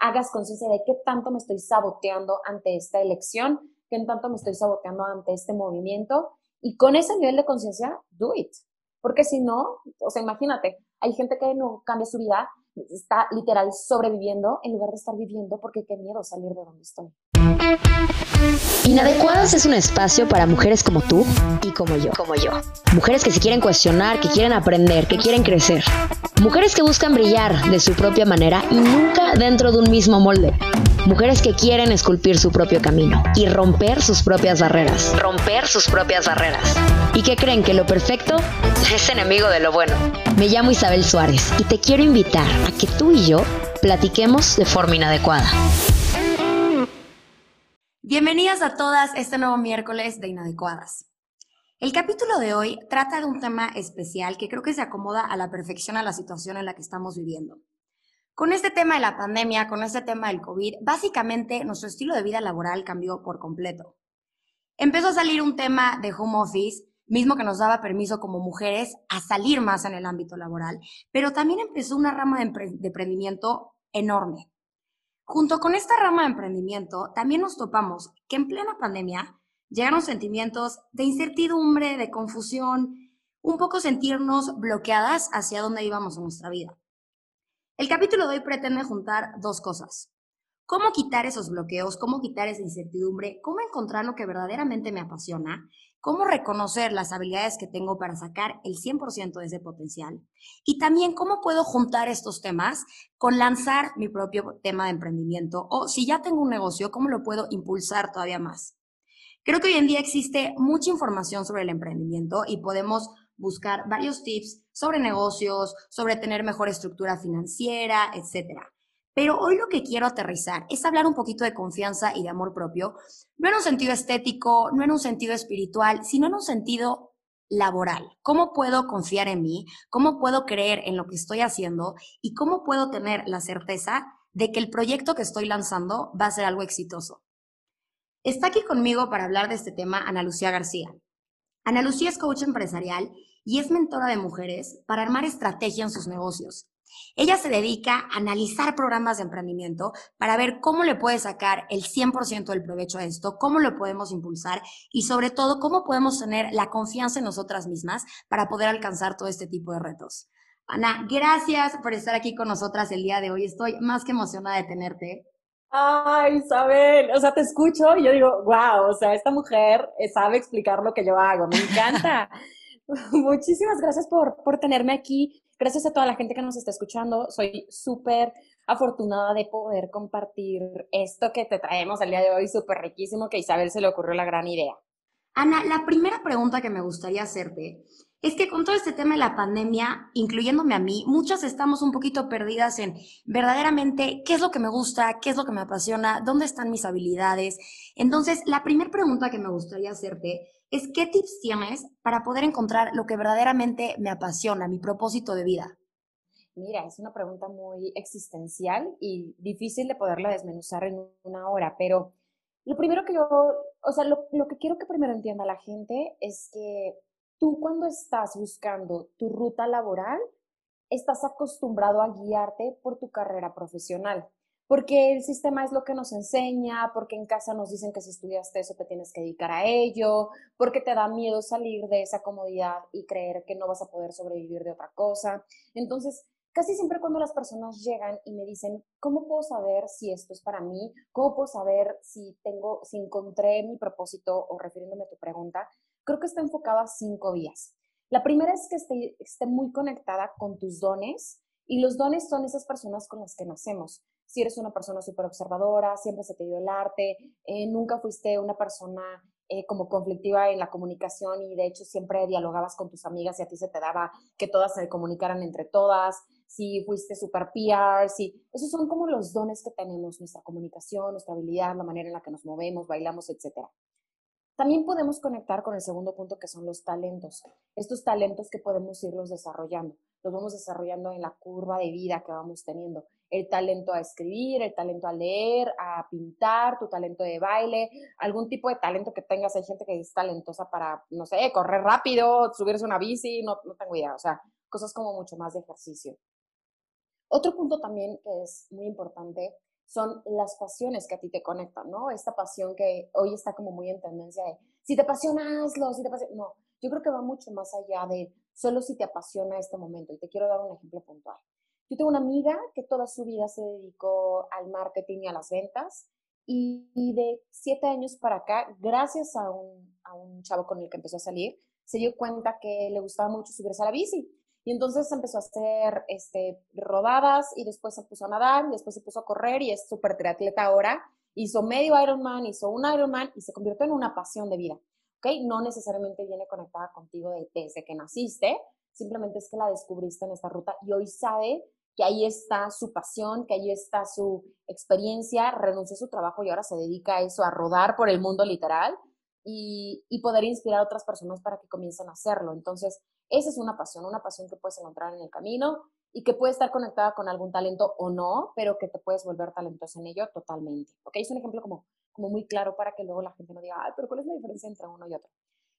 hagas conciencia de qué tanto me estoy saboteando ante esta elección, qué tanto me estoy saboteando ante este movimiento. Y con ese nivel de conciencia, do it. Porque si no, o sea, imagínate, hay gente que no cambia su vida, está literal sobreviviendo en lugar de estar viviendo porque qué miedo salir de donde estoy. Inadecuadas es un espacio para mujeres como tú y como yo. Como yo. Mujeres que se quieren cuestionar, que quieren aprender, que quieren crecer. Mujeres que buscan brillar de su propia manera y nunca dentro de un mismo molde. Mujeres que quieren esculpir su propio camino y romper sus propias barreras. Romper sus propias barreras. Y que creen que lo perfecto es enemigo de lo bueno. Me llamo Isabel Suárez y te quiero invitar a que tú y yo platiquemos de forma inadecuada. Bienvenidas a todas este nuevo miércoles de Inadecuadas. El capítulo de hoy trata de un tema especial que creo que se acomoda a la perfección a la situación en la que estamos viviendo. Con este tema de la pandemia, con este tema del COVID, básicamente nuestro estilo de vida laboral cambió por completo. Empezó a salir un tema de home office, mismo que nos daba permiso como mujeres a salir más en el ámbito laboral, pero también empezó una rama de, emprendimiento enorme. Junto con esta rama de emprendimiento, también nos topamos que en plena pandemia llegaron sentimientos de incertidumbre, de confusión, un poco sentirnos bloqueadas hacia dónde íbamos en nuestra vida. El capítulo de hoy pretende juntar dos cosas. Cómo quitar esos bloqueos, cómo quitar esa incertidumbre, cómo encontrar lo que verdaderamente me apasiona, cómo reconocer las habilidades que tengo para sacar el 100% de ese potencial y también cómo puedo juntar estos temas con lanzar mi propio tema de emprendimiento o si ya tengo un negocio, cómo lo puedo impulsar todavía más. Creo que hoy en día existe mucha información sobre el emprendimiento y podemos buscar varios tips sobre negocios, sobre tener mejor estructura financiera, etc. Pero hoy lo que quiero aterrizar es hablar un poquito de confianza y de amor propio, no en un sentido estético, no en un sentido espiritual, sino en un sentido laboral. ¿Cómo puedo confiar en mí? ¿Cómo puedo creer en lo que estoy haciendo? ¿Y cómo puedo tener la certeza de que el proyecto que estoy lanzando va a ser algo exitoso? Está aquí conmigo para hablar de este tema Ana Lucía García. Ana Lucía es coach empresarial y es mentora de mujeres para armar estrategia en sus negocios. Ella se dedica a analizar programas de emprendimiento para ver cómo le puede sacar el 100% del provecho a esto, cómo lo podemos impulsar y sobre todo cómo podemos tener la confianza en nosotras mismas para poder alcanzar todo este tipo de retos. Ana, gracias por estar aquí con nosotras el día de hoy. Estoy más que emocionada de tenerte. Ay, Isabel, o sea, te escucho y yo digo, wow, o sea, esta mujer sabe explicar lo que yo hago, me encanta. Muchísimas gracias por, por tenerme aquí. Gracias a toda la gente que nos está escuchando. Soy súper afortunada de poder compartir esto que te traemos el día de hoy, súper riquísimo, que Isabel se le ocurrió la gran idea. Ana, la primera pregunta que me gustaría hacerte es que con todo este tema de la pandemia, incluyéndome a mí, muchas estamos un poquito perdidas en verdaderamente qué es lo que me gusta, qué es lo que me apasiona, dónde están mis habilidades. Entonces, la primera pregunta que me gustaría hacerte es qué tips tienes para poder encontrar lo que verdaderamente me apasiona, mi propósito de vida. Mira, es una pregunta muy existencial y difícil de poderla desmenuzar en una hora, pero lo primero que yo, o sea, lo, lo que quiero que primero entienda la gente es que tú cuando estás buscando tu ruta laboral, estás acostumbrado a guiarte por tu carrera profesional porque el sistema es lo que nos enseña, porque en casa nos dicen que si estudiaste eso te tienes que dedicar a ello, porque te da miedo salir de esa comodidad y creer que no vas a poder sobrevivir de otra cosa. Entonces, casi siempre cuando las personas llegan y me dicen, ¿cómo puedo saber si esto es para mí? ¿Cómo puedo saber si tengo, si encontré mi propósito o refiriéndome a tu pregunta? Creo que está enfocado a cinco vías. La primera es que esté, esté muy conectada con tus dones y los dones son esas personas con las que nacemos si eres una persona súper observadora, siempre se te dio el arte, eh, nunca fuiste una persona eh, como conflictiva en la comunicación y de hecho siempre dialogabas con tus amigas y a ti se te daba que todas se comunicaran entre todas, si fuiste super PR, si esos son como los dones que tenemos, nuestra comunicación, nuestra habilidad, la manera en la que nos movemos, bailamos, etcétera. También podemos conectar con el segundo punto que son los talentos. Estos talentos que podemos irlos desarrollando, los vamos desarrollando en la curva de vida que vamos teniendo el talento a escribir, el talento a leer, a pintar, tu talento de baile, algún tipo de talento que tengas. Hay gente que es talentosa para, no sé, correr rápido, subirse una bici, no, no tengo idea, o sea, cosas como mucho más de ejercicio. Otro punto también que es muy importante son las pasiones que a ti te conectan, ¿no? Esta pasión que hoy está como muy en tendencia de, si te apasiona, hazlo, si te apasiona, no, yo creo que va mucho más allá de solo si te apasiona este momento. Y te quiero dar un ejemplo puntual. Yo tengo una amiga que toda su vida se dedicó al marketing y a las ventas y, de siete años para acá, gracias a un, a un chavo con el que empezó a salir, se dio cuenta que le gustaba mucho subirse a la bici y entonces empezó a hacer este, rodadas y después se puso a nadar y después se puso a correr y es súper triatleta ahora. Hizo medio Ironman, hizo un Ironman y se convirtió en una pasión de vida. ¿Ok? No necesariamente viene conectada contigo desde que naciste, simplemente es que la descubriste en esta ruta y hoy sabe que ahí está su pasión, que ahí está su experiencia, renunció a su trabajo y ahora se dedica a eso, a rodar por el mundo literal y, y poder inspirar a otras personas para que comiencen a hacerlo. Entonces, esa es una pasión, una pasión que puedes encontrar en el camino y que puede estar conectada con algún talento o no, pero que te puedes volver talentoso en ello totalmente. ¿Ok? Es un ejemplo como, como muy claro para que luego la gente no diga, ay, pero ¿cuál es la diferencia entre uno y otro?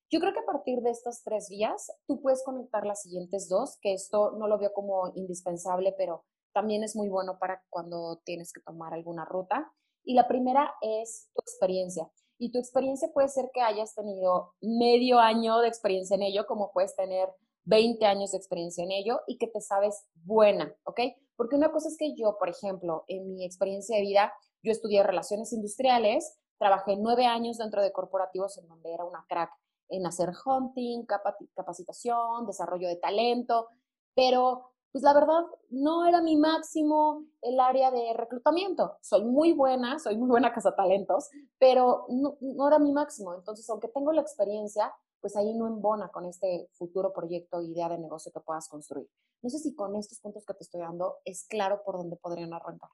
Yo creo que a partir de estas tres vías, tú puedes conectar las siguientes dos, que esto no lo veo como indispensable, pero también es muy bueno para cuando tienes que tomar alguna ruta. Y la primera es tu experiencia. Y tu experiencia puede ser que hayas tenido medio año de experiencia en ello, como puedes tener 20 años de experiencia en ello y que te sabes buena, ¿ok? Porque una cosa es que yo, por ejemplo, en mi experiencia de vida, yo estudié relaciones industriales, trabajé nueve años dentro de corporativos en donde era una crack en hacer hunting, capacitación, desarrollo de talento, pero pues la verdad no era mi máximo el área de reclutamiento. Soy muy buena, soy muy buena talentos, pero no, era mi máximo. Entonces, aunque tengo la experiencia, pues ahí no embona con este futuro proyecto, idea de negocio que puedas construir. No sé si con estos puntos que te estoy dando es claro por dónde podrían arrancar.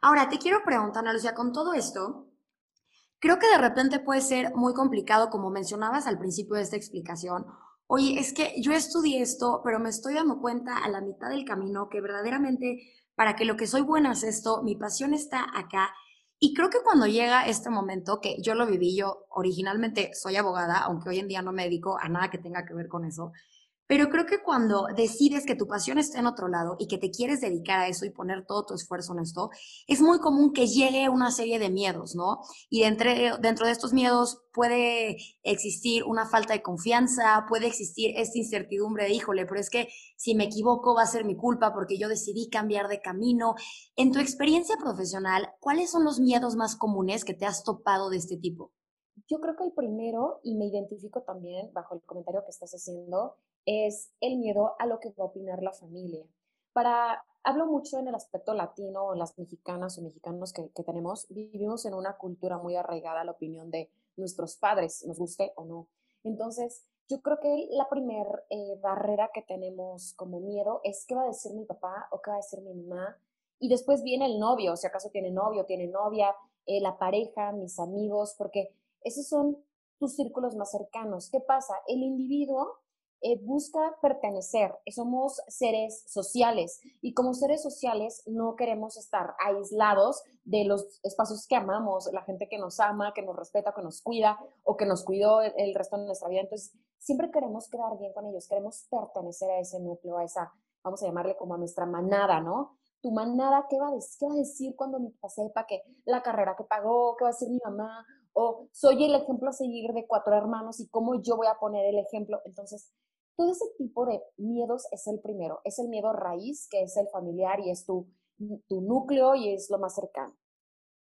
Ahora, te quiero preguntar, Ana Lucía, con todo esto, creo que de repente puede ser muy complicado, como mencionabas al principio de esta explicación, oye, es que yo estudié esto, pero me estoy dando cuenta a la mitad del camino que verdaderamente para que lo que soy buena es esto, mi pasión está acá. Y creo que cuando llega este momento, que yo lo viví, yo originalmente soy abogada, aunque hoy en día no me dedico a nada que tenga que ver con eso, pero creo que cuando decides que tu pasión está en otro lado y que te quieres dedicar a eso y poner todo tu esfuerzo en esto, es muy común que llegue una serie de miedos, ¿no? Y dentro de estos miedos puede existir una falta de confianza, puede existir esta incertidumbre de, híjole, pero es que si me equivoco va a ser mi culpa porque yo decidí cambiar de camino. En tu experiencia profesional, ¿cuáles son los miedos más comunes que te has topado de este tipo? Yo creo que el primero, y me identifico también bajo el comentario que estás haciendo, es el miedo a lo que va a opinar la familia. Para, hablo mucho en el aspecto latino, las mexicanas o mexicanos que, tenemos, vivimos en una cultura muy arraigada a la opinión de nuestros padres, nos guste o no. Entonces, yo creo que la primera eh, barrera que tenemos como miedo es qué va a decir mi papá o qué va a decir mi mamá. Y después viene el novio, si acaso tiene novio, tiene novia, eh, la pareja, mis amigos, porque esos son tus círculos más cercanos. ¿Qué pasa? El individuo eh, busca pertenecer, somos seres sociales y como seres sociales no queremos estar aislados de los espacios que amamos, la gente que nos ama, que nos respeta, que nos cuida o que nos cuidó el, resto de nuestra vida. Entonces, siempre queremos quedar bien con ellos, queremos pertenecer a ese núcleo, a esa, vamos a llamarle como a nuestra manada, ¿no? Tu manada, ¿qué va a decir, qué va a decir cuando mi papá sepa que la carrera que pagó, qué va a decir mi mamá? O soy el ejemplo a seguir de cuatro hermanos y cómo yo voy a poner el ejemplo. Entonces, todo ese tipo de miedos es el primero, es el miedo raíz, que es el familiar y es tu, tu núcleo y es lo más cercano.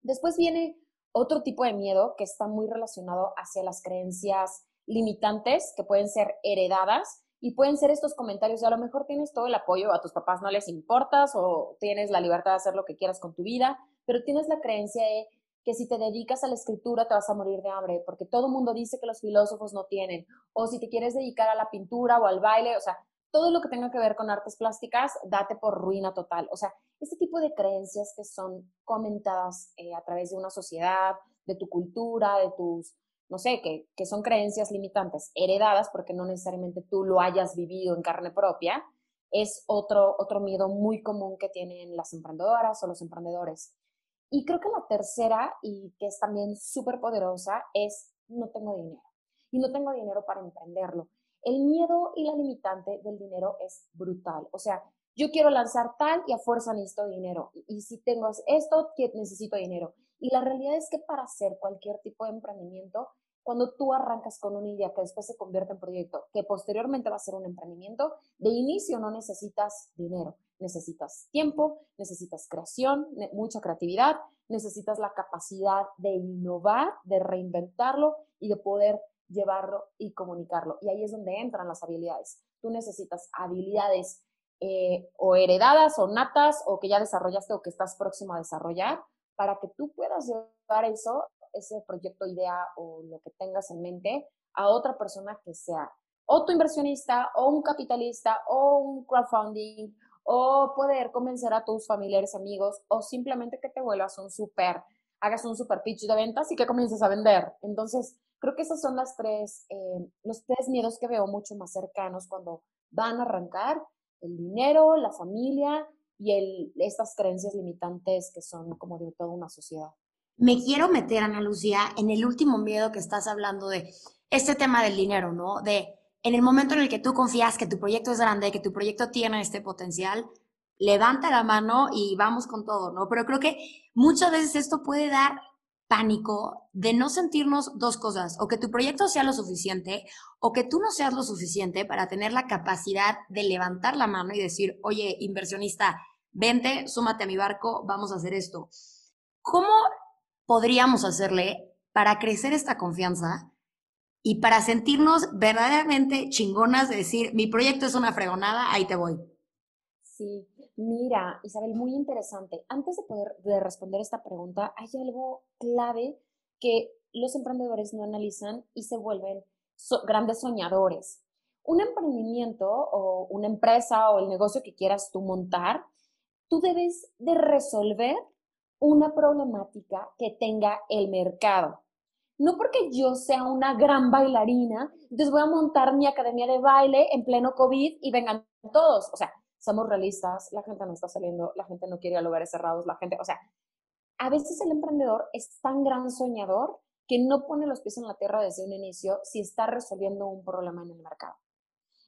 Después viene otro tipo de miedo que está muy relacionado hacia las creencias limitantes que pueden ser heredadas y pueden ser estos comentarios a lo mejor tienes todo el apoyo, a tus papás no les importas o tienes la libertad de hacer lo que quieras con tu vida, pero tienes la creencia de que si te dedicas a la escritura te vas a morir de hambre, porque todo el mundo dice que los filósofos no tienen, o si te quieres dedicar a la pintura o al baile, o sea, todo lo que tenga que ver con artes plásticas, date por ruina total. O sea, este tipo de creencias que son comentadas eh, a través de una sociedad, de tu cultura, de tus, no sé, que, que son creencias limitantes, heredadas, porque no necesariamente tú lo hayas vivido en carne propia, es otro, otro miedo muy común que tienen las emprendedoras o los emprendedores. Y creo que la tercera, y que es también súper poderosa, es no tengo dinero. Y no tengo dinero para emprenderlo. El miedo y la limitante del dinero es brutal. O sea, yo quiero lanzar tal y a fuerza necesito dinero. Y, si tengo esto, necesito dinero. Y la realidad es que para hacer cualquier tipo de emprendimiento, cuando tú arrancas con una idea que después se convierte en proyecto, que posteriormente va a ser un emprendimiento, de inicio no necesitas dinero, necesitas tiempo, necesitas creación, mucha creatividad, necesitas la capacidad de innovar, de reinventarlo y de poder llevarlo y comunicarlo. Y ahí es donde entran las habilidades. Tú necesitas habilidades eh, o heredadas o natas o que ya desarrollaste o que estás próximo a desarrollar para que tú puedas llevar eso, ese proyecto, idea o lo que tengas en mente a otra persona que sea o tu inversionista o un capitalista o un crowdfunding o poder convencer a tus familiares, amigos o simplemente que te vuelvas un super, hagas un super pitch de ventas y que comiences a vender. Entonces, creo que esos son las tres, eh, los tres miedos que veo mucho más cercanos cuando van a arrancar el dinero, la familia y el, estas creencias limitantes que son como de toda una sociedad. Me quiero meter, Ana Lucía, en el último miedo que estás hablando de este tema del dinero, ¿no? De en el momento en el que tú confías que tu proyecto es grande, que tu proyecto tiene este potencial, levanta la mano y vamos con todo, ¿no? Pero creo que muchas veces esto puede dar pánico de no sentirnos dos cosas, o que tu proyecto sea lo suficiente, o que tú no seas lo suficiente para tener la capacidad de levantar la mano y decir, oye, inversionista, vente, súmate a mi barco, vamos a hacer esto. ¿Cómo podríamos hacerle para crecer esta confianza y para sentirnos verdaderamente chingonas de decir, mi proyecto es una fregonada, ahí te voy? Sí, Mira, Isabel, muy interesante. Antes de poder responder esta pregunta, hay algo clave que los emprendedores no analizan y se vuelven grandes soñadores. Un emprendimiento o una empresa o el negocio que quieras tú montar, tú debes de resolver una problemática que tenga el mercado. No porque yo sea una gran bailarina, entonces voy a montar mi academia de baile en pleno COVID y vengan todos. O sea, somos realistas, la gente no está saliendo, la gente no quiere ir a lugares cerrados, la gente, o sea, a veces el emprendedor es tan gran soñador que no pone los pies en la tierra desde un inicio si está resolviendo un problema en el mercado.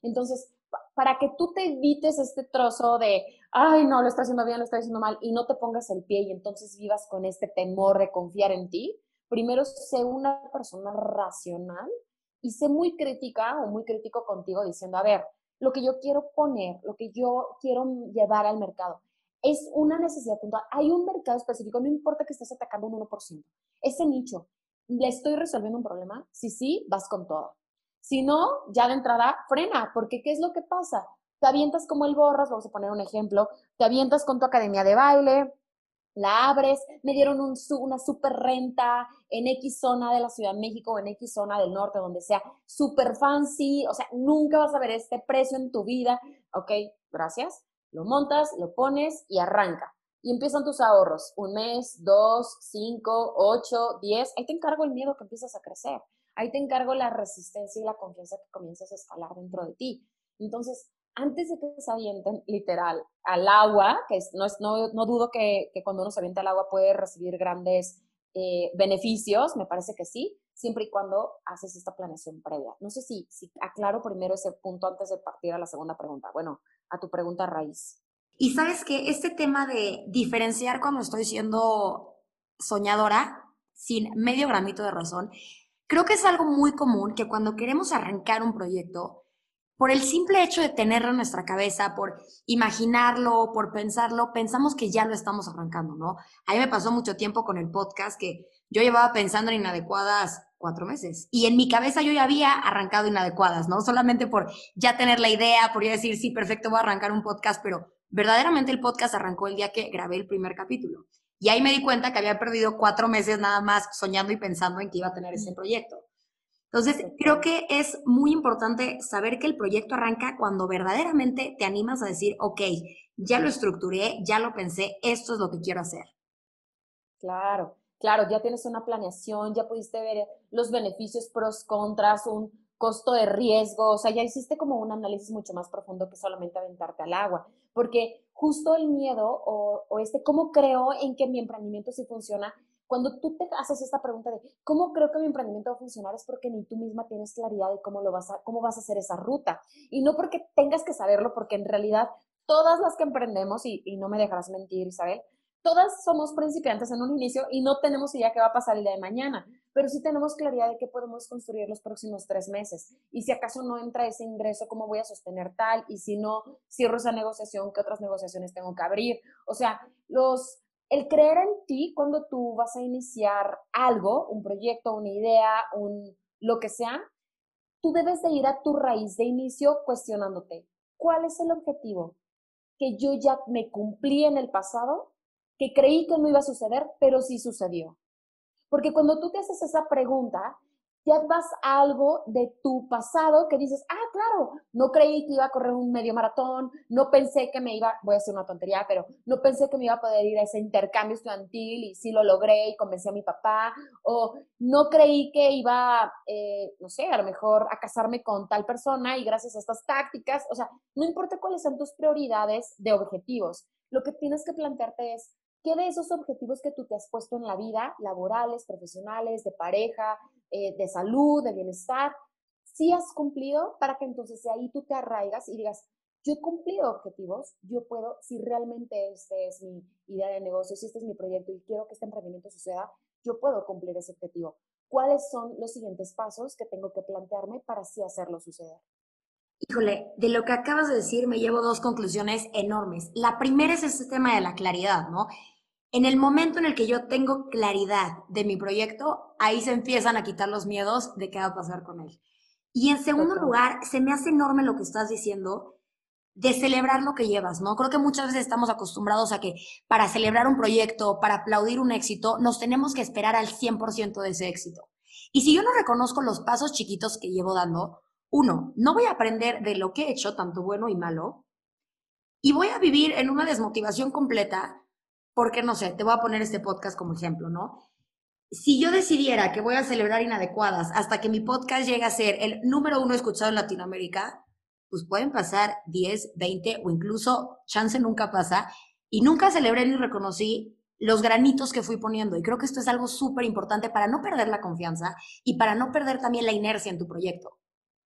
Entonces, para que tú te evites este trozo de, ay, no, lo está haciendo bien, lo está haciendo mal, y no te pongas el pie y entonces vivas con este temor de confiar en ti, primero sé una persona racional y sé muy crítica o muy crítico contigo diciendo, a ver, lo que yo quiero poner, lo que yo quiero llevar al mercado. Es una necesidad puntual. Hay un mercado específico, no importa que estés atacando un 1%. Ese nicho, ¿le estoy resolviendo un problema? Si sí, vas con todo. Si no, ya de entrada, frena, porque ¿qué es lo que pasa? Te avientas como el borras, vamos a poner un ejemplo, te avientas con tu academia de baile, la abres, me dieron una super renta en X zona de la Ciudad de México en X zona del norte, donde sea super fancy, o sea, nunca vas a ver este precio en tu vida. Ok, gracias. Lo montas, lo pones y arranca. Y empiezan tus ahorros. Un mes, dos, cinco, ocho, diez. Ahí te encargo el miedo que empiezas a crecer. Ahí te encargo la resistencia y la confianza que comienzas a escalar dentro de ti. Entonces, antes de que se avienten literal al agua, que no, es, no, no dudo que, que, cuando uno se avienta al agua puede recibir grandes eh, beneficios, me parece que sí, siempre y cuando haces esta planeación previa. No sé si, si aclaro primero ese punto antes de partir a la segunda pregunta. Bueno, a tu pregunta raíz. Y sabes que este tema de diferenciar cuando estoy siendo soñadora, sin medio gramito de razón, creo que es algo muy común que cuando queremos arrancar un proyecto, por el simple hecho de tenerlo en nuestra cabeza, por imaginarlo, por pensarlo, pensamos que ya lo estamos arrancando, ¿no? A mí me pasó mucho tiempo con el podcast que yo llevaba pensando en inadecuadas cuatro meses y en mi cabeza yo ya había arrancado inadecuadas, ¿no? Solamente por ya tener la idea, por ya decir, sí, perfecto, voy a arrancar un podcast, pero verdaderamente el podcast arrancó el día que grabé el primer capítulo. Y ahí me di cuenta que había perdido cuatro meses nada más soñando y pensando en que iba a tener ese proyecto. Entonces, creo que es muy importante saber que el proyecto arranca cuando verdaderamente te animas a decir, ok, ya lo estructuré, ya lo pensé, esto es lo que quiero hacer. Claro, claro, ya tienes una planeación, ya pudiste ver los beneficios, pros, contras, un costo de riesgo, o sea, ya hiciste como un análisis mucho más profundo que solamente aventarte al agua, porque justo el miedo o, o este, ¿cómo creo en que mi emprendimiento sí funciona? Cuando tú te haces esta pregunta de cómo creo que mi emprendimiento va a funcionar es porque ni tú misma tienes claridad de cómo lo vas a, cómo vas a hacer esa ruta. Y no porque tengas que saberlo, porque en realidad todas las que emprendemos, y, y no me dejarás mentir, Isabel, todas somos principiantes en un inicio y no tenemos idea qué va a pasar el día de mañana, pero sí tenemos claridad de qué podemos construir los próximos tres meses. Y si acaso no entra ese ingreso, ¿cómo voy a sostener tal? Y si no cierro esa negociación, ¿qué otras negociaciones tengo que abrir? O sea, los, el creer en ti cuando tú vas a iniciar algo, un proyecto, una idea, un, lo que sea, tú debes de ir a tu raíz de inicio cuestionándote, ¿cuál es el objetivo que yo ya me cumplí en el pasado, que creí que no iba a suceder, pero sí sucedió? Porque cuando tú te haces esa pregunta, ya vas a algo de tu pasado que dices, ah, claro, no creí que iba a correr un medio maratón, no pensé que me iba, voy a hacer una tontería, pero no pensé que me iba a poder ir a ese intercambio estudiantil y sí lo logré y convencí a mi papá, o no creí que iba, eh, no sé, a lo mejor a casarme con tal persona y gracias a estas tácticas, o sea, no importa cuáles sean tus prioridades de objetivos, lo que tienes que plantearte es, ¿Qué de esos objetivos que tú te has puesto en la vida, laborales, profesionales, de pareja, eh, de salud, de bienestar, sí has cumplido para que entonces ahí tú te arraigas y digas, yo he cumplido objetivos, yo puedo, si realmente este es mi idea de negocio, si este es mi proyecto y quiero que este emprendimiento suceda, yo puedo cumplir ese objetivo. ¿Cuáles son los siguientes pasos que tengo que plantearme para así hacerlo suceder? Híjole, de lo que acabas de decir me llevo dos conclusiones enormes. La primera es ese tema de la claridad, ¿no? En el momento en el que yo tengo claridad de mi proyecto, ahí se empiezan a quitar los miedos de qué va a pasar con él. Y en segundo lugar, se me hace enorme lo que estás diciendo de celebrar lo que llevas, ¿no? Creo que muchas veces estamos acostumbrados a que para celebrar un proyecto, para aplaudir un éxito, nos tenemos que esperar al 100% de ese éxito. Y si yo no reconozco los pasos chiquitos que llevo dando, uno, no voy a aprender de lo que he hecho, tanto bueno y malo, y voy a vivir en una desmotivación completa porque no sé, te voy a poner este podcast como ejemplo, ¿no? Si yo decidiera que voy a celebrar inadecuadas hasta que mi podcast llegue a ser el número uno escuchado en Latinoamérica, pues pueden pasar 10, 20 o incluso, chance nunca pasa, y nunca celebré ni reconocí los granitos que fui poniendo. Y creo que esto es algo súper importante para no perder la confianza y para no perder también la inercia en tu proyecto.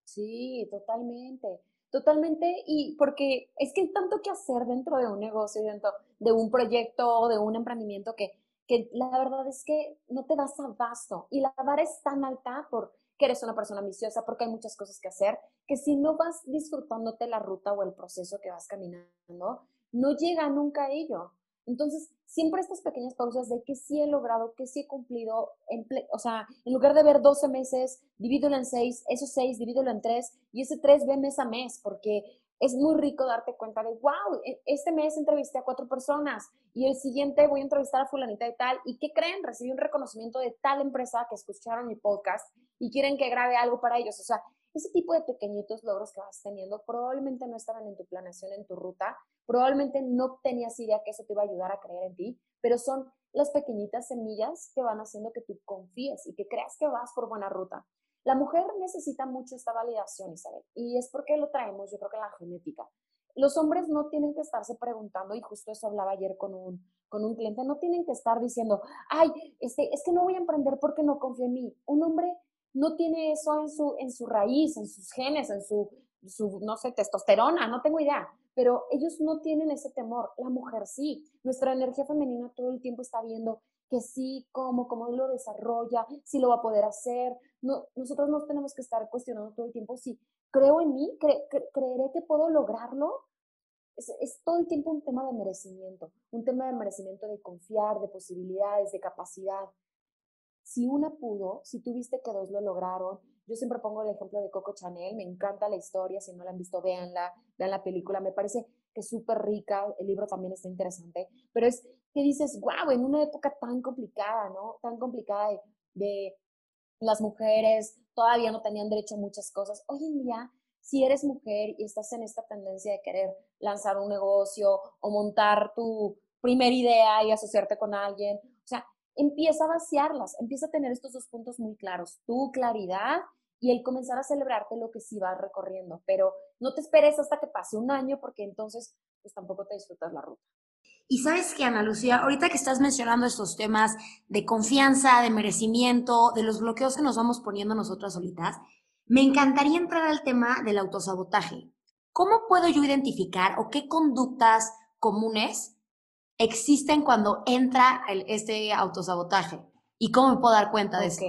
Sí, totalmente. Totalmente, y porque es que hay tanto que hacer dentro de un negocio, dentro de un proyecto, de un emprendimiento, que, que la verdad es que no te das abasto. Y la vara es tan alta porque eres una persona ambiciosa, porque hay muchas cosas que hacer, que si no vas disfrutándote la ruta o el proceso que vas caminando, no llega nunca a ello. Entonces, siempre estas pequeñas pausas de que sí he logrado, que sí he cumplido, en o sea, en lugar de ver 12 meses, divídelo en 6, esos 6 divídelo en 3 y ese 3 ve mes a mes, porque es muy rico darte cuenta de, wow, e, este mes entrevisté a cuatro personas y el siguiente voy a entrevistar a fulanita de tal. ¿Y qué creen? Recibí un reconocimiento de tal empresa que escucharon mi podcast y quieren que grabe algo para ellos. O sea, ese tipo de pequeñitos logros que vas teniendo probablemente no estaban en tu planeación, en tu ruta, probablemente no tenías idea que eso te iba a ayudar a creer en ti, pero son las pequeñitas semillas que van haciendo que tú confíes y que creas que vas por buena ruta. La mujer necesita mucho esta validación, Isabel, y es porque lo traemos, yo creo que la genética. Los hombres no tienen que estarse preguntando, y justo eso hablaba ayer con un, con un cliente, no tienen que estar diciendo, ay, este, es que no voy a emprender porque no confío en mí. Un hombre no tiene eso en su, en su raíz, en sus genes, en su, su, no sé, testosterona, no tengo idea, pero ellos no tienen ese temor, la mujer sí. Nuestra energía femenina todo el tiempo está viendo que sí, cómo, cómo lo desarrolla, si lo va a poder hacer. No, nosotros no tenemos que estar cuestionando todo el tiempo si creo en mí, creeré que puedo lograrlo. Es, es, todo el tiempo un tema de merecimiento, un tema de merecimiento de confiar, de posibilidades, de capacidad si una pudo, si tuviste que dos lo lograron, yo siempre pongo el ejemplo de Coco Chanel, me encanta la historia, si no la han visto, véanla, vean la película, me parece que es súper rica, el libro también está interesante, pero es que dices, wow, en una época tan complicada, ¿no? Tan complicada de, las mujeres, todavía no tenían derecho a muchas cosas. Hoy en día, si eres mujer y estás en esta tendencia de querer lanzar un negocio o montar tu primera idea y asociarte con alguien, empieza a vaciarlas, empieza a tener estos dos puntos muy claros, tu claridad y el comenzar a celebrarte lo que sí vas recorriendo, pero no te esperes hasta que pase un año porque entonces pues tampoco te disfrutas la ruta. Y sabes que, Ana Lucía, ahorita que estás mencionando estos temas de confianza, de merecimiento, de los bloqueos que nos vamos poniendo nosotras solitas, me encantaría entrar al tema del autosabotaje. ¿cómo puedo yo identificar o qué conductas comunes existen cuando entra este autosabotaje? ¿Y cómo me puedo dar cuenta de eso?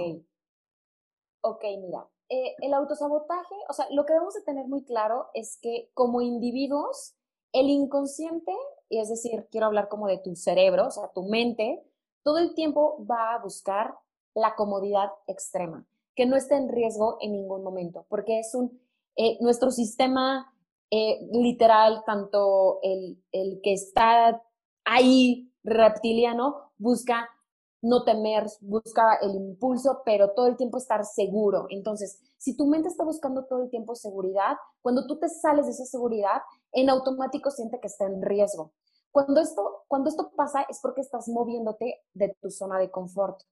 Ok, mira, eh, el autosabotaje, o sea, lo que debemos de tener muy claro es que como individuos, el inconsciente, y es decir, quiero hablar como de tu cerebro, o sea, tu mente, todo el tiempo va a buscar la comodidad extrema, que no esté en riesgo en ningún momento, porque es un, eh, nuestro sistema eh, literal, tanto el, el que está ahí reptiliano, busca no temer, busca el impulso, pero todo el tiempo estar seguro. Entonces, si tu mente está buscando todo el tiempo seguridad, cuando tú te sales de esa seguridad, en automático siente que está en riesgo. Cuando esto, cuando esto pasa es porque estás moviéndote de tu zona de confort.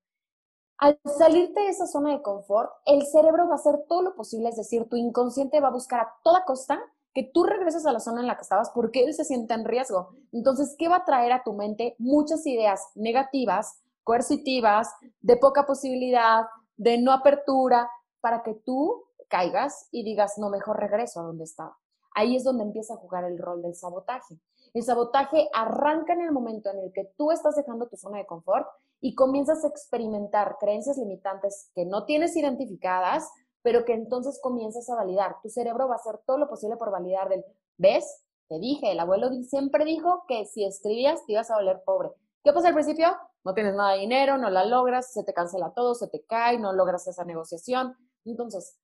Al salirte de esa zona de confort, el cerebro va a hacer todo lo posible, es decir, tu inconsciente va a buscar a toda costa que tú regreses a la zona en la que estabas porque él se siente en riesgo. Entonces, ¿qué va a traer a tu mente? Muchas ideas negativas, coercitivas, de poca posibilidad, de no apertura, para que tú caigas y digas, no, mejor regreso a donde estaba. Ahí es donde empieza a jugar el rol del sabotaje. El sabotaje arranca en el momento en el que tú estás dejando tu zona de confort y comienzas a experimentar creencias limitantes que no tienes identificadas, pero que entonces comienzas a validar. Tu cerebro va a hacer todo lo posible por validar del, ¿ves? Te dije, el abuelo siempre dijo que si escribías te ibas a volver pobre. ¿Qué pasa al principio? No tienes nada de dinero, no la logras, se te cancela todo, se te cae, no logras esa negociación. Entonces,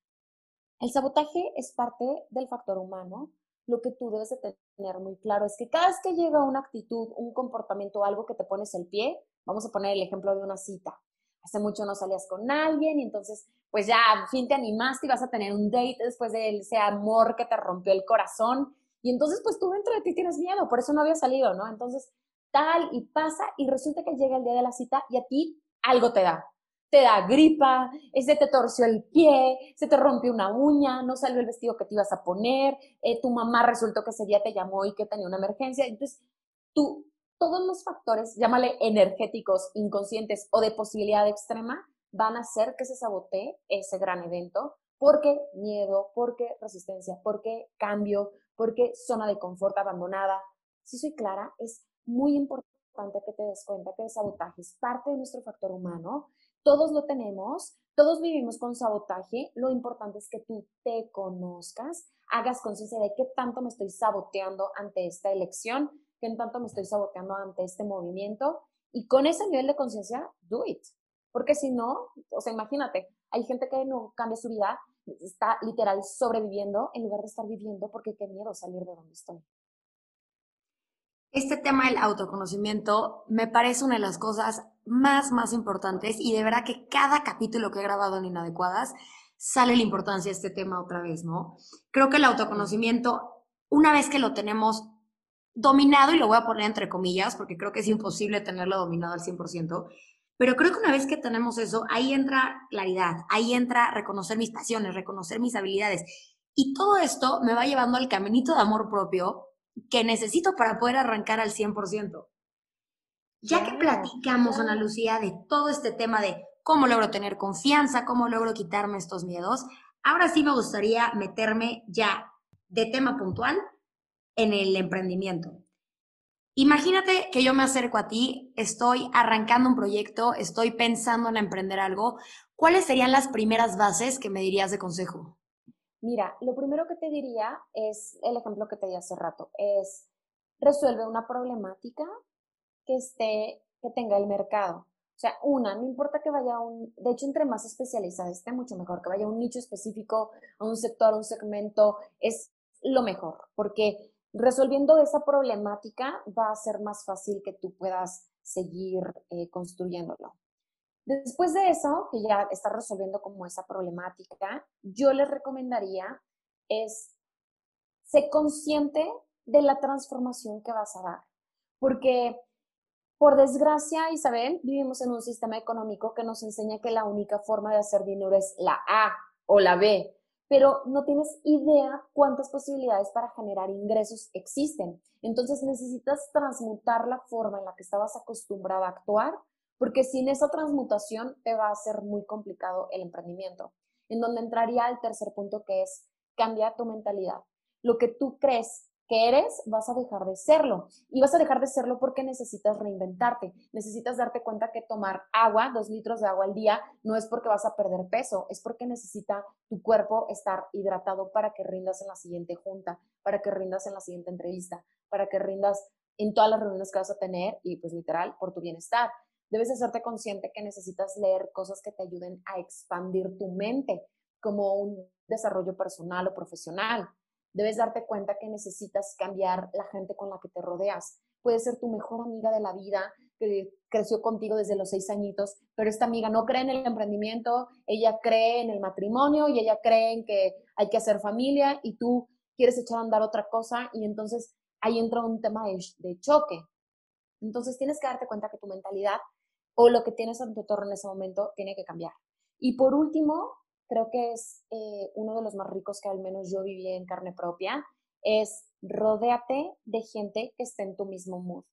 el sabotaje es parte del factor humano. Lo que tú debes de tener muy claro es que cada vez que llega una actitud, un comportamiento, algo que te pones el pie, vamos a poner el ejemplo de una cita. Hace mucho no salías con alguien y entonces, pues ya, al fin te animaste y vas a tener un date después de ese amor que te rompió el corazón. Y entonces, pues tú dentro de ti tienes miedo, por eso no había salido, ¿no? Entonces, tal y pasa y resulta que llega el día de la cita y a ti algo te da. Te da gripa, ese te torció el pie, se te rompió una uña, no salió el vestido que te ibas a poner, eh, tu mamá resultó que ese día te llamó y que tenía una emergencia. Entonces, tú, todos los factores, llámale energéticos, inconscientes o de posibilidad extrema, van a hacer que se sabotee ese gran evento porque miedo, porque resistencia, porque cambio, porque zona de confort abandonada. Si soy clara, es muy importante que te des cuenta que el sabotaje es parte de nuestro factor humano. Todos lo tenemos, todos vivimos con sabotaje. Lo importante es que tú te conozcas, hagas conciencia de qué tanto me estoy saboteando ante esta elección, qué tanto me estoy saboteando ante este movimiento. Y con ese nivel de conciencia, do it. Porque si no, o sea, imagínate, hay gente que no cambia su vida, está literal sobreviviendo en lugar de estar viviendo porque qué miedo salir de donde estoy este tema del autoconocimiento me parece una de las cosas más, más importantes y de verdad que cada capítulo que he grabado en Inadecuadas sale la importancia de este tema otra vez, ¿no? Creo que el autoconocimiento, una vez que lo tenemos dominado, y lo voy a poner entre comillas, porque creo que es imposible tenerlo dominado al 100%, pero creo que una vez que tenemos eso, ahí entra claridad, ahí entra reconocer mis pasiones, reconocer mis habilidades. Y todo esto me va llevando al caminito de amor propio que necesito para poder arrancar al 100%. Ya que platicamos, Ana Lucía, de todo este tema de cómo logro tener confianza, cómo logro quitarme estos miedos, ahora sí me gustaría meterme ya de tema puntual en el emprendimiento. Imagínate que yo me acerco a ti, estoy arrancando un proyecto, estoy pensando en emprender algo. ¿Cuáles serían las primeras bases que me dirías de consejo? Mira, lo primero que te diría es el ejemplo que te di hace rato, es resuelve una problemática que esté, que tenga el mercado. O sea, una, no importa que vaya un, de hecho, entre más especializada esté, mucho mejor, que vaya a un nicho específico, a un sector, a un segmento, es lo mejor, porque resolviendo esa problemática va a ser más fácil que tú puedas seguir eh, construyéndolo. Después de eso, que ya está resolviendo como esa problemática, yo les recomendaría es ser consciente de la transformación que vas a dar. Porque, por desgracia, Isabel, vivimos en un sistema económico que nos enseña que la única forma de hacer dinero es la A o la B, pero no tienes idea cuántas posibilidades para generar ingresos existen. Entonces necesitas transmutar la forma en la que estabas acostumbrada a actuar porque sin esa transmutación te va a ser muy complicado el emprendimiento, en donde entraría el tercer punto que es cambiar tu mentalidad. lo que tú crees que eres, vas a dejar de serlo. Y vas a dejar de serlo porque necesitas reinventarte. Necesitas darte cuenta que tomar agua, dos litros de agua al día, no es porque vas a perder peso, es porque necesita tu cuerpo estar hidratado para que rindas en la siguiente junta, para que rindas en la siguiente entrevista, para que rindas en todas las reuniones que vas a tener y pues literal por tu bienestar. Debes hacerte consciente que necesitas leer cosas que te ayuden a expandir tu mente como un desarrollo personal o profesional debes darte cuenta que necesitas cambiar la gente con la que te rodeas. Puede ser tu mejor amiga de la vida, que creció contigo desde los seis añitos, pero esta amiga no cree en el emprendimiento, ella cree en el matrimonio y ella cree en que hay que hacer familia y tú quieres echar a andar otra cosa y entonces ahí entra un tema de, choque. Entonces tienes que darte cuenta que tu mentalidad o lo que tienes en tu entorno en ese momento tiene que cambiar. Y por último, creo que es eh, uno de los más ricos que al menos yo viví en carne propia, es rodéate de gente que esté en tu mismo mood.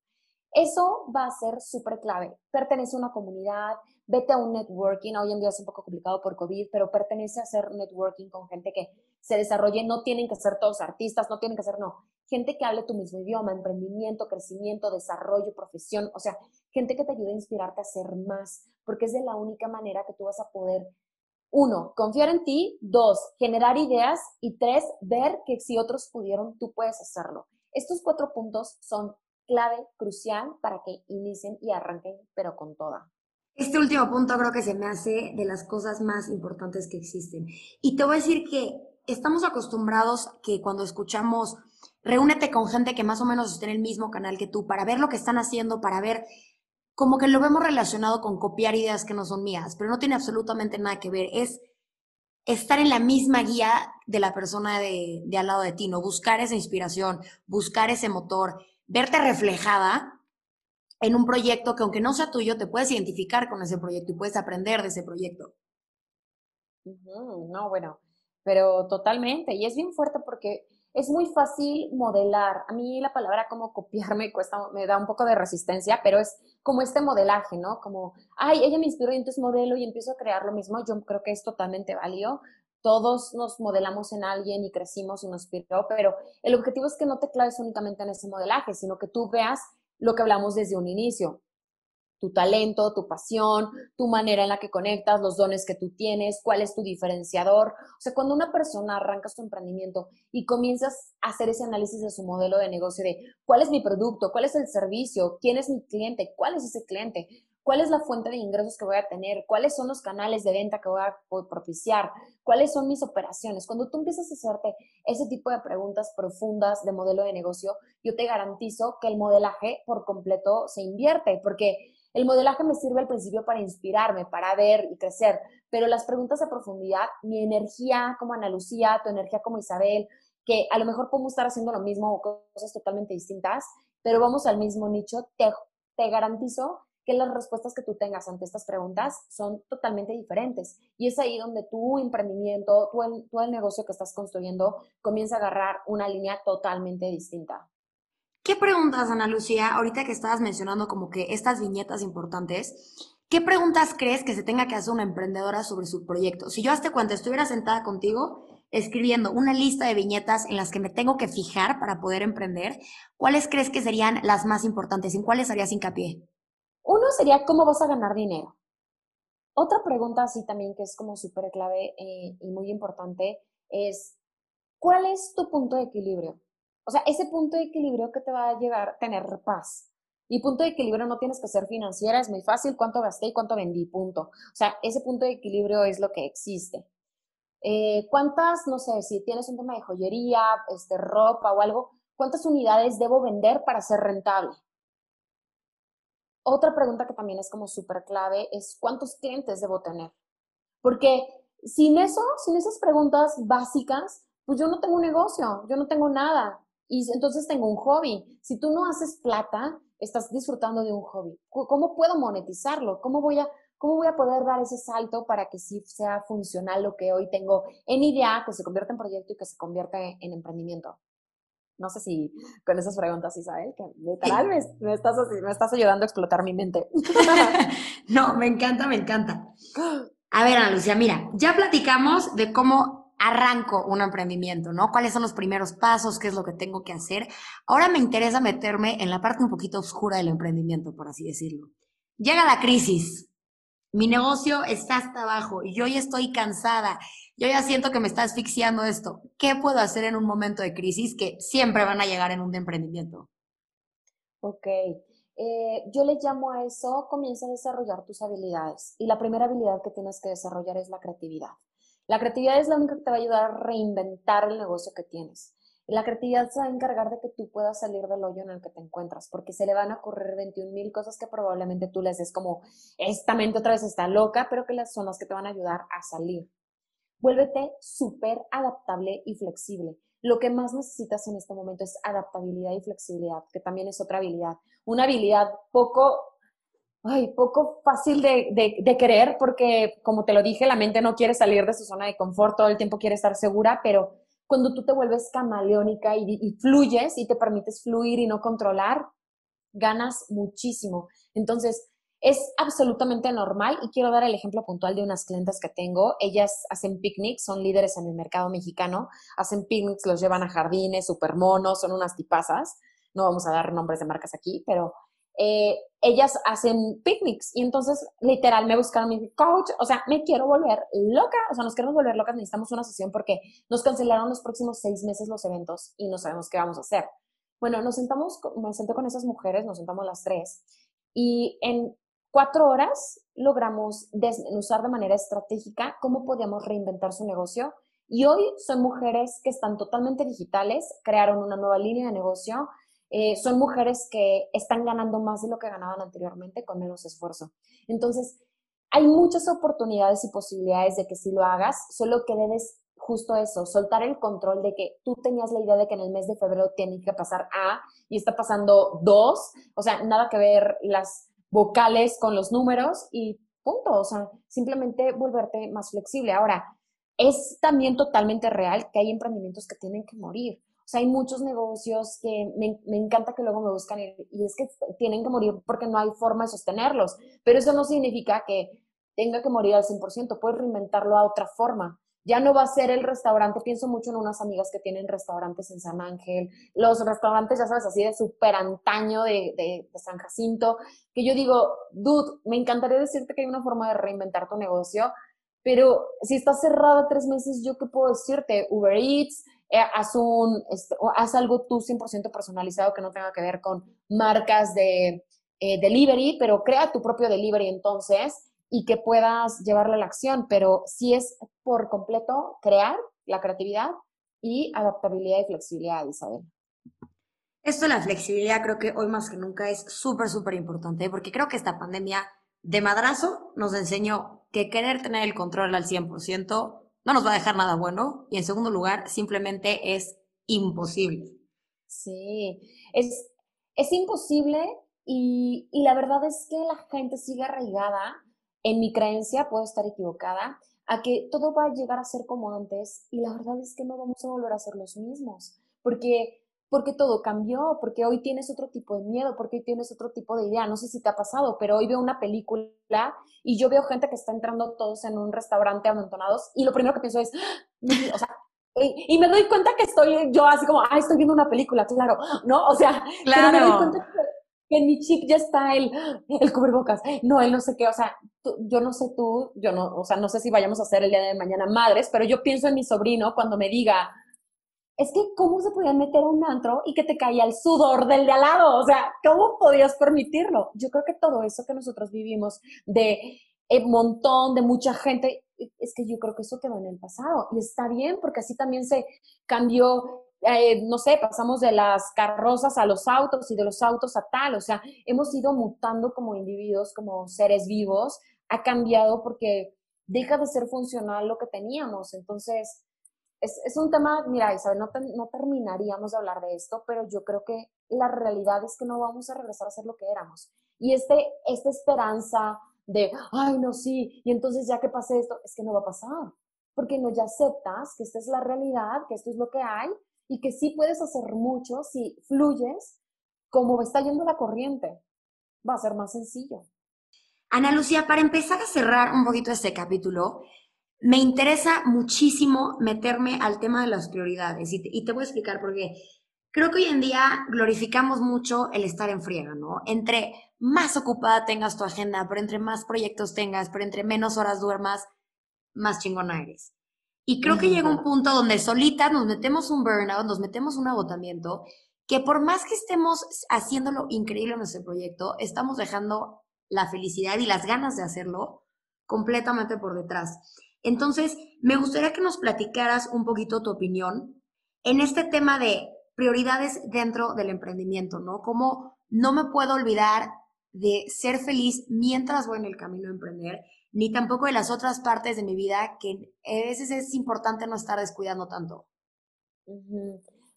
Eso va a ser súper clave. Pertenece a una comunidad, vete a un networking. Hoy en día es un poco complicado por COVID, pero pertenece a hacer networking con gente que se desarrolle. No tienen que ser todos artistas, no tienen que ser, no. Gente que hable tu mismo idioma, emprendimiento, crecimiento, desarrollo, profesión. O sea, gente que te ayude a inspirarte a hacer más, porque es de la única manera que tú vas a poder uno, confiar en ti. Dos, generar ideas. Y tres, ver que si otros pudieron, tú puedes hacerlo. Estos cuatro puntos son clave, crucial para que inicien y arranquen, pero con toda. Este último punto creo que se me hace de las cosas más importantes que existen. Y te voy a decir que estamos acostumbrados que cuando escuchamos, reúnete con gente que más o menos esté en el mismo canal que tú para ver lo que están haciendo, para ver como que lo vemos relacionado con copiar ideas que no son mías, pero no tiene absolutamente nada que ver. Es estar en la misma guía de la persona de, al lado de ti, ¿no? Buscar esa inspiración, buscar ese motor, verte reflejada en un proyecto que aunque no sea tuyo, te puedes identificar con ese proyecto y puedes aprender de ese proyecto. No, bueno, pero totalmente. Y es bien fuerte porque es muy fácil modelar. A mí la palabra como copiar me cuesta, me da un poco de resistencia, pero es como este modelaje, ¿no? Como, ay, ella me inspiró y entonces modelo y empiezo a crear lo mismo. Yo creo que es totalmente válido. Todos nos modelamos en alguien y crecimos y nos inspiró, pero el objetivo es que no te claves únicamente en ese modelaje, sino que tú veas lo que hablamos desde un inicio tu talento, tu pasión, tu manera en la que conectas, los dones que tú tienes, cuál es tu diferenciador. O sea, cuando una persona arranca su emprendimiento y comienzas a hacer ese análisis de su modelo de negocio, de cuál es mi producto, cuál es el servicio, quién es mi cliente, cuál es ese cliente, cuál es la fuente de ingresos que voy a tener, cuáles son los canales de venta que voy a propiciar, cuáles son mis operaciones. Cuando tú empiezas a hacerte ese tipo de preguntas profundas de modelo de negocio, yo te garantizo que el modelaje por completo se invierte, porque el modelaje me sirve al principio para inspirarme, para ver y crecer, pero las preguntas a profundidad, mi energía como Ana Lucía, tu energía como Isabel, que a lo mejor podemos estar haciendo lo mismo o cosas totalmente distintas, pero vamos al mismo nicho, te, te garantizo que las respuestas que tú tengas ante estas preguntas son totalmente diferentes. Y es ahí donde tu emprendimiento, tu el, el negocio que estás construyendo comienza a agarrar una línea totalmente distinta. ¿Qué preguntas, Ana Lucía, ahorita que estabas mencionando como que estas viñetas importantes, qué preguntas crees que se tenga que hacer una emprendedora sobre su proyecto? Si yo hasta cuando estuviera sentada contigo escribiendo una lista de viñetas en las que me tengo que fijar para poder emprender, ¿cuáles crees que serían las más importantes? ¿En cuáles harías hincapié? Uno sería cómo vas a ganar dinero. Otra pregunta así también que es como súper clave eh, y muy importante es, ¿cuál es tu punto de equilibrio? O sea, ese punto de equilibrio que te va a llevar a tener paz. Y punto de equilibrio no tienes que ser financiera, es muy fácil, cuánto gasté y cuánto vendí, punto. O sea, ese punto de equilibrio es lo que existe. Eh, ¿Cuántas, no sé, si tienes un tema de joyería, este, ropa o algo, cuántas unidades debo vender para ser rentable? Otra pregunta que también es como súper clave es cuántos clientes debo tener. Porque sin eso, sin esas preguntas básicas, pues yo no tengo un negocio, yo no tengo nada. Y entonces tengo un hobby. Si tú no haces plata, estás disfrutando de un hobby. ¿Cómo puedo monetizarlo? ¿Cómo voy a, cómo voy a poder dar ese salto para que sí sea funcional lo que hoy tengo en idea, que se convierta en proyecto y que se convierta en emprendimiento? No sé si con esas preguntas, Isabel, que literal me, me, estás, me estás ayudando a explotar mi mente. no, me encanta, me encanta. A ver, Ana Lucia, mira, ya platicamos de cómo arranco un emprendimiento, ¿no? ¿Cuáles son los primeros pasos? ¿Qué es lo que tengo que hacer? Ahora me interesa meterme en la parte un poquito oscura del emprendimiento, por así decirlo. Llega la crisis. Mi negocio está hasta abajo y yo ya estoy cansada. Yo ya siento que me está asfixiando esto. ¿Qué puedo hacer en un momento de crisis que siempre van a llegar en un emprendimiento? Ok. Eh, yo le llamo a eso, comienza a desarrollar tus habilidades. Y la primera habilidad que tienes que desarrollar es la creatividad. La creatividad es la única que te va a ayudar a reinventar el negocio que tienes. la creatividad se va a encargar de que tú puedas salir del hoyo en el que te encuentras, porque se le van a ocurrir 21 mil cosas que probablemente tú les des como, esta mente otra vez está loca, pero que son las que te van a ayudar a salir. Vuélvete súper adaptable y flexible. Lo que más necesitas en este momento es adaptabilidad y flexibilidad, que también es otra habilidad. Una habilidad poco ay, poco fácil de, de, querer porque, como te lo dije, la mente no quiere salir de su zona de confort, todo el tiempo quiere estar segura, pero cuando tú te vuelves camaleónica y, fluyes y te permites fluir y no controlar, ganas muchísimo. Entonces, es absolutamente normal y quiero dar el ejemplo puntual de unas clientes que tengo. Ellas hacen picnics, son líderes en el mercado mexicano, hacen picnics, los llevan a jardines, super monos, son unas tipazas. No vamos a dar nombres de marcas aquí, pero eh, ellas hacen picnics y entonces literal me buscaron mi coach, o sea, me quiero volver loca, o sea, nos queremos volver locas, necesitamos una sesión porque nos cancelaron los próximos seis meses los eventos y no sabemos qué vamos a hacer. Bueno, nos sentamos, me senté con esas mujeres, nos sentamos las tres y en cuatro horas logramos desmenuzar de manera estratégica cómo podíamos reinventar su negocio y hoy son mujeres que están totalmente digitales, crearon una nueva línea de negocio, eh, son mujeres que están ganando más de lo que ganaban anteriormente con menos esfuerzo. Entonces, hay muchas oportunidades y posibilidades de que si lo hagas, solo que debes justo eso, soltar el control de que tú tenías la idea de que en el mes de febrero tiene que pasar A y está pasando dos, o sea, nada que ver las vocales con los números y punto, o sea, simplemente volverte más flexible. Ahora, es también totalmente real que hay emprendimientos que tienen que morir. O sea, hay muchos negocios que me, me, encanta que luego me buscan y, es que tienen que morir porque no hay forma de sostenerlos. Pero eso no significa que tenga que morir al 100%, puedes reinventarlo a otra forma. Ya no va a ser el restaurante, pienso mucho en unas amigas que tienen restaurantes en San Ángel, los restaurantes, ya sabes, así de súper antaño de, de, de San Jacinto, que yo digo, dude, me encantaría decirte que hay una forma de reinventar tu negocio, pero si está cerrada tres meses, ¿yo qué puedo decirte? Uber Eats, eh, haz, un, este, haz algo tú 100% personalizado que no tenga que ver con marcas de eh, delivery, pero crea tu propio delivery entonces y que puedas llevarlo a la acción, pero sí es por completo crear la creatividad y adaptabilidad y flexibilidad, Isabel. Esto de la flexibilidad creo que hoy más que nunca es súper, súper importante, porque creo que esta pandemia de madrazo nos enseñó que querer tener el control al 100% no nos va a dejar nada bueno. Y en segundo lugar, simplemente es imposible. Sí, es, es imposible. Y, y la verdad es que la gente sigue arraigada, en mi creencia, puedo estar equivocada, a que todo va a llegar a ser como antes. Y la verdad es que no vamos a volver a ser los mismos, porque porque todo cambió, porque hoy tienes otro tipo de miedo, porque hoy tienes otro tipo de idea. No sé si te ha pasado, pero hoy veo una película y yo veo gente que está entrando todos en un restaurante amontonados y lo primero que pienso es, ¡Ah! o sea, y, me doy cuenta que estoy yo así como, ah, estoy viendo una película, claro, ¿no? O sea, claro. me doy cuenta que, en mi chip ya está el, el cubrebocas, no, él no sé qué, o sea, yo no sé tú, yo no, o sea, no sé si vayamos a hacer el día de mañana madres, pero yo pienso en mi sobrino cuando me diga, es que cómo se podían meter a un antro y que te caía el sudor del de al lado, o sea, ¿cómo podías permitirlo? Yo creo que todo eso que nosotros vivimos de un montón de mucha gente, es que yo creo que eso quedó en el pasado y está bien porque así también se cambió, eh, no sé, pasamos de las carrozas a los autos y de los autos a tal, o sea, hemos ido mutando como individuos, como seres vivos, ha cambiado porque deja de ser funcional lo que teníamos, entonces es, es, un tema, mira Isabel, no, no terminaríamos de hablar de esto, pero yo creo que la realidad es que no vamos a regresar a ser lo que éramos. Y este, esta esperanza de, ay, no, sí, y entonces ya que pase esto, es que no va a pasar, porque no ya aceptas que esta es la realidad, que esto es lo que hay y que sí puedes hacer mucho si fluyes como está yendo la corriente. Va a ser más sencillo. Ana Lucía, para empezar a cerrar un poquito este capítulo, me interesa muchísimo meterme al tema de las prioridades y te, y te voy a explicar por qué. Creo que hoy en día glorificamos mucho el estar en friega, ¿no? Entre más ocupada tengas tu agenda, pero entre más proyectos tengas, pero entre menos horas duermas, más chingona eres. Y creo que llega un punto donde solita nos metemos un burnout, nos metemos un agotamiento, que por más que estemos haciéndolo increíble en nuestro proyecto, estamos dejando la felicidad y las ganas de hacerlo completamente por detrás. Entonces, me gustaría que nos platicaras un poquito tu opinión en este tema de prioridades dentro del emprendimiento, ¿no? Cómo no me puedo olvidar de ser feliz mientras voy en el camino a emprender ni tampoco de las otras partes de mi vida que a veces es importante no estar descuidando tanto.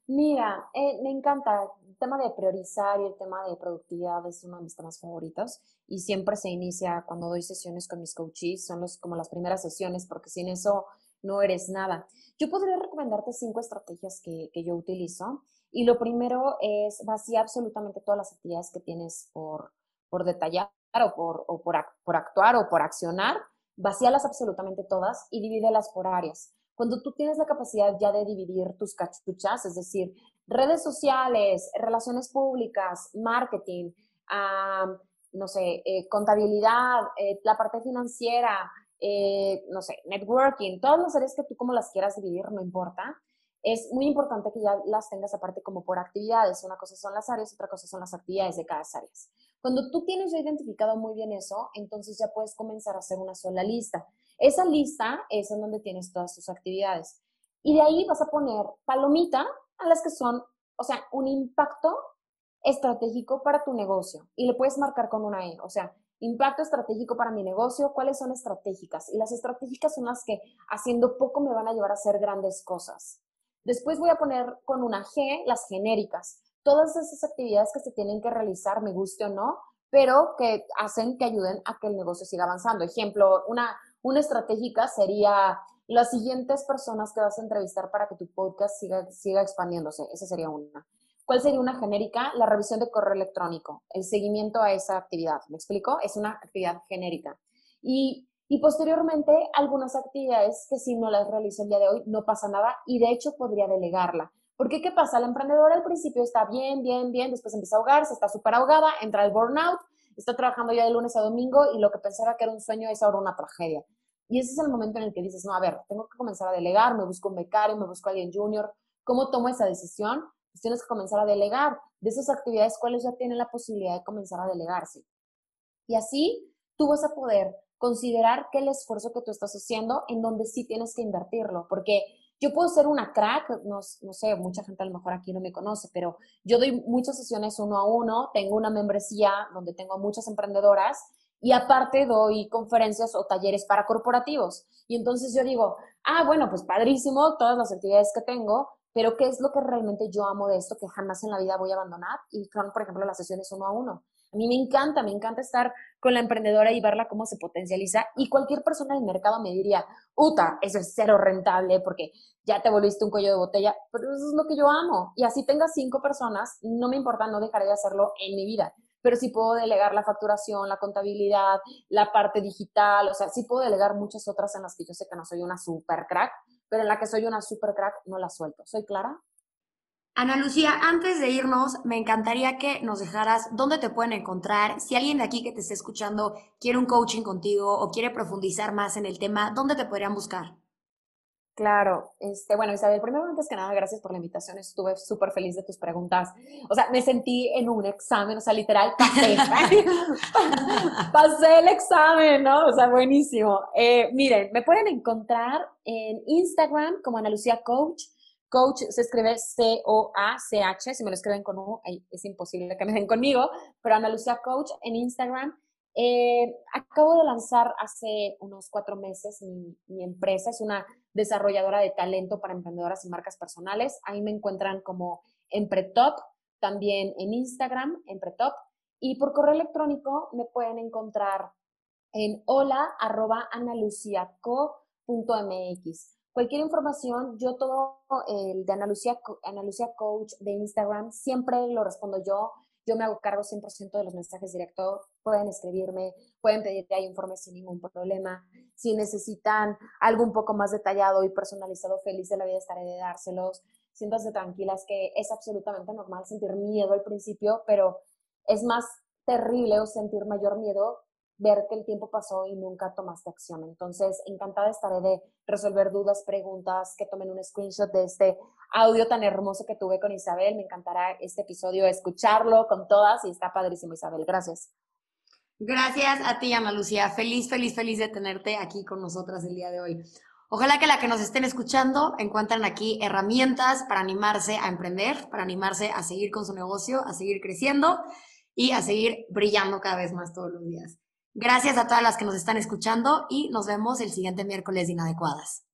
Mira, eh, me encanta el tema de priorizar y el tema de productividad es uno de mis temas favoritos y siempre se inicia cuando doy sesiones con mis coaches, son los, como las primeras sesiones porque sin eso no eres nada. Yo podría recomendarte cinco estrategias que, que yo utilizo y lo primero es vaciar absolutamente todas las actividades que tienes por, por detallar o, por, por, por actuar o por accionar, vacíalas absolutamente todas y divídelas por áreas. Cuando tú tienes la capacidad ya de dividir tus cachuchas, es decir, redes sociales, relaciones públicas, marketing, no sé, eh, contabilidad, eh, la parte financiera, eh, no sé, networking, todas las áreas que tú como las quieras dividir, no importa es muy importante que ya las tengas aparte como por actividades. Una cosa son las áreas, otra cosa son las actividades de cada área. Cuando tú tienes ya identificado muy bien eso, entonces ya puedes comenzar a hacer una sola lista. Esa lista es en donde tienes todas tus actividades. Y de ahí vas a poner palomita a las que son, o sea, un impacto estratégico para tu negocio. Y le puedes marcar con una E, o sea, impacto estratégico para mi negocio, ¿cuáles son estratégicas? Y las estratégicas son las que haciendo poco me van a llevar a hacer grandes cosas. Después voy a poner con una G las genéricas. Todas esas actividades que se tienen que realizar, me guste o no, pero que hacen que ayuden a que el negocio siga avanzando. Ejemplo, una, una estratégica sería las siguientes personas que vas a entrevistar para que tu podcast siga, siga expandiéndose. Esa sería una. ¿Cuál sería una genérica? La revisión de correo electrónico, el seguimiento a esa actividad. ¿Me explico? Es una actividad genérica. Y y posteriormente, algunas actividades que si no las realizo el día de hoy, no pasa nada y de hecho podría delegarla. Porque ¿qué pasa? La emprendedora al principio está bien, bien, bien, después empieza a ahogarse, está súper ahogada, entra el burnout, está trabajando ya de lunes a domingo y lo que pensaba que era un sueño es ahora una tragedia. Y ese es el momento en el que dices, no, a ver, tengo que comenzar a delegar, me busco un becario, me busco a alguien junior. ¿Cómo tomo esa decisión? Pues tienes que comenzar a delegar. De esas actividades, ¿cuáles ya tienen la posibilidad de comenzar a delegarse? Y así tú vas a poder considerar que el esfuerzo que tú estás haciendo, en donde sí tienes que invertirlo, porque yo puedo ser una crack, no, no, sé, mucha gente a lo mejor aquí no me conoce, pero yo doy muchas sesiones uno a uno, tengo una membresía donde tengo muchas emprendedoras y aparte doy conferencias o talleres para corporativos. Y entonces yo digo, ah, bueno, pues padrísimo, todas las actividades que tengo, pero ¿qué es lo que realmente yo amo de esto que jamás en la vida voy a abandonar? Y son, por ejemplo, las sesiones uno a uno. A mí me encanta, me encanta estar con la emprendedora y verla cómo se potencializa. Y cualquier persona del mercado me diría, Uta, eso es cero rentable porque ya te volviste un cuello de botella, pero eso es lo que yo amo. Y así tengas cinco personas, no me importa, no dejaré de hacerlo en mi vida. Pero sí puedo delegar la facturación, la contabilidad, la parte digital, o sea, sí puedo delegar muchas otras en las que yo sé que no soy una super crack, pero en la que soy una super crack no la suelto. ¿Soy clara? Ana Lucía, antes de irnos, me encantaría que nos dejaras dónde te pueden encontrar. Si alguien de aquí que te esté escuchando quiere un coaching contigo o quiere profundizar más en el tema, ¿dónde te podrían buscar? Claro, este, bueno, Isabel, primero, antes que nada, gracias por la invitación, estuve súper feliz de tus preguntas. O sea, me sentí en un examen, o sea, literal, pasé, pasé el examen, ¿no? O sea, buenísimo. Eh, miren, me pueden encontrar en Instagram como Ana Lucía Coach, Coach se escribe C-O-A-C-H, si me lo escriben con U, es imposible que me den conmigo, pero Ana Lucía Coach en Instagram. Eh, acabo de lanzar hace unos cuatro meses mi, empresa, es una desarrolladora de talento para emprendedoras y marcas personales. Ahí me encuentran como Empretop, también en Instagram, Empretop. Y por correo electrónico me pueden encontrar en hola arroba. Cualquier información, yo todo el de Ana Lucía, Coach de Instagram, siempre lo respondo yo. Yo me hago cargo 100% de los mensajes directos, pueden escribirme, pueden pedir haya informes sin ningún problema. Si necesitan algo un poco más detallado y personalizado, feliz de la vida estaré de dárselos. Siéntanse tranquilas que es absolutamente normal sentir miedo al principio, pero es más terrible o sentir mayor miedo ver que el tiempo pasó y nunca tomaste acción. Entonces, encantada estaré de resolver dudas, preguntas, que tomen un screenshot de este audio tan hermoso que tuve con Isabel. Me encantará este episodio escucharlo con todas y está padrísimo, Isabel. Gracias. Gracias a ti, Ana Lucía. Feliz, feliz, feliz de tenerte aquí con nosotras el día de hoy. Ojalá que la que nos estén escuchando encuentren aquí herramientas para animarse a emprender, para animarse a seguir con su negocio, a seguir creciendo y a seguir brillando cada vez más todos los días. Gracias a todas las que nos están escuchando y nos vemos el siguiente miércoles de Inadecuadas.